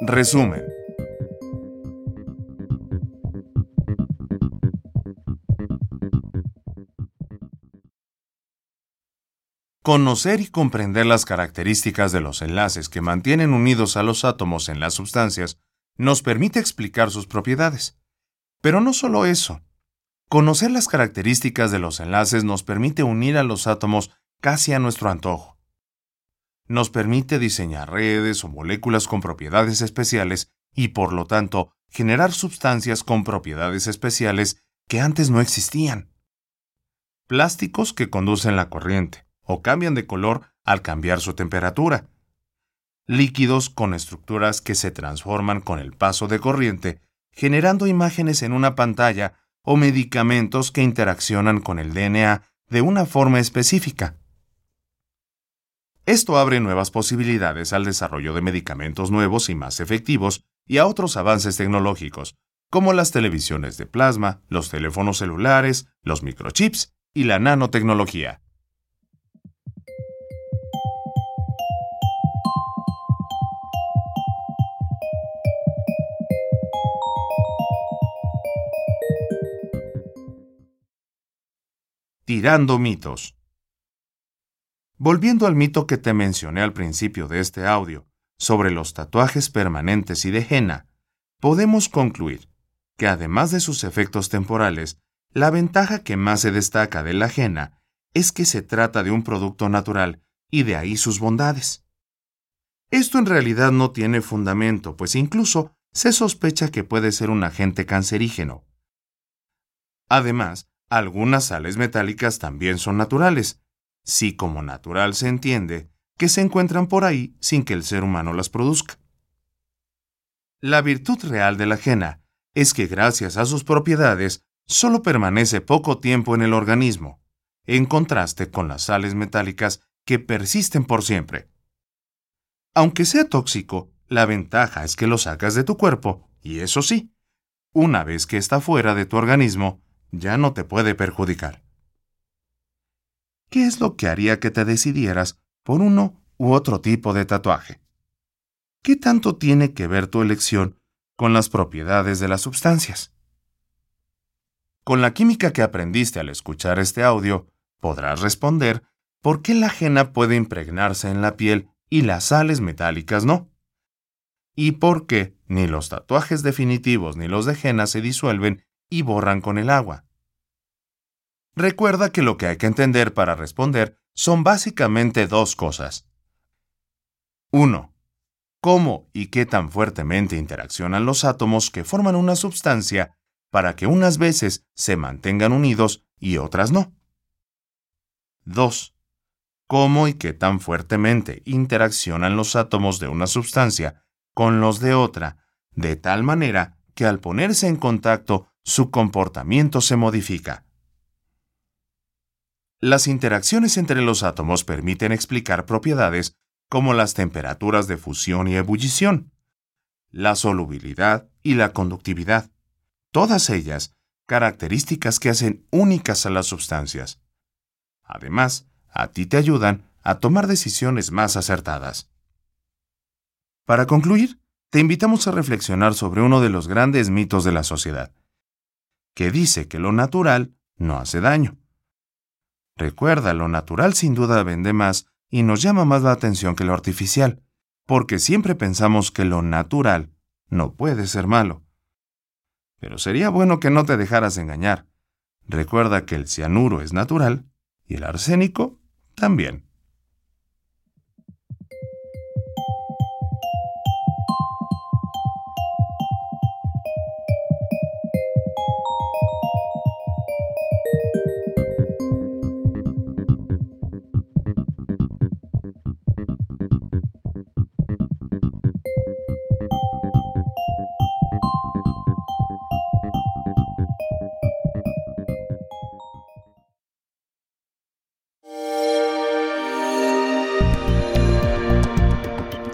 Resumen. Conocer y comprender las características de los enlaces que mantienen unidos a los átomos en las sustancias nos permite explicar sus propiedades. Pero no solo eso. Conocer las características de los enlaces nos permite unir a los átomos casi a nuestro antojo. Nos permite diseñar redes o moléculas con propiedades especiales y, por lo tanto, generar sustancias con propiedades especiales que antes no existían. Plásticos que conducen la corriente o cambian de color al cambiar su temperatura. Líquidos con estructuras que se transforman con el paso de corriente, generando imágenes en una pantalla o medicamentos que interaccionan con el DNA de una forma específica. Esto abre nuevas posibilidades al desarrollo de medicamentos nuevos y más efectivos y a otros avances tecnológicos, como las televisiones de plasma, los teléfonos celulares, los microchips y la nanotecnología. Tirando mitos. Volviendo al mito que te mencioné al principio de este audio, sobre los tatuajes permanentes y de henna, podemos concluir que además de sus efectos temporales, la ventaja que más se destaca de la henna es que se trata de un producto natural y de ahí sus bondades. Esto en realidad no tiene fundamento, pues incluso se sospecha que puede ser un agente cancerígeno. Además, algunas sales metálicas también son naturales, si como natural se entiende que se encuentran por ahí sin que el ser humano las produzca. La virtud real de la ajena es que gracias a sus propiedades solo permanece poco tiempo en el organismo, en contraste con las sales metálicas que persisten por siempre. Aunque sea tóxico, la ventaja es que lo sacas de tu cuerpo, y eso sí, una vez que está fuera de tu organismo, ya no te puede perjudicar. ¿Qué es lo que haría que te decidieras por uno u otro tipo de tatuaje? ¿Qué tanto tiene que ver tu elección con las propiedades de las sustancias? Con la química que aprendiste al escuchar este audio, podrás responder por qué la ajena puede impregnarse en la piel y las sales metálicas no. Y por qué ni los tatuajes definitivos ni los de henna se disuelven y borran con el agua. Recuerda que lo que hay que entender para responder son básicamente dos cosas. 1. Cómo y qué tan fuertemente interaccionan los átomos que forman una sustancia para que unas veces se mantengan unidos y otras no. 2. Cómo y qué tan fuertemente interaccionan los átomos de una sustancia con los de otra, de tal manera que al ponerse en contacto su comportamiento se modifica. Las interacciones entre los átomos permiten explicar propiedades como las temperaturas de fusión y ebullición, la solubilidad y la conductividad, todas ellas características que hacen únicas a las sustancias. Además, a ti te ayudan a tomar decisiones más acertadas. Para concluir, te invitamos a reflexionar sobre uno de los grandes mitos de la sociedad, que dice que lo natural no hace daño. Recuerda, lo natural sin duda vende más y nos llama más la atención que lo artificial, porque siempre pensamos que lo natural no puede ser malo. Pero sería bueno que no te dejaras engañar. Recuerda que el cianuro es natural y el arsénico también.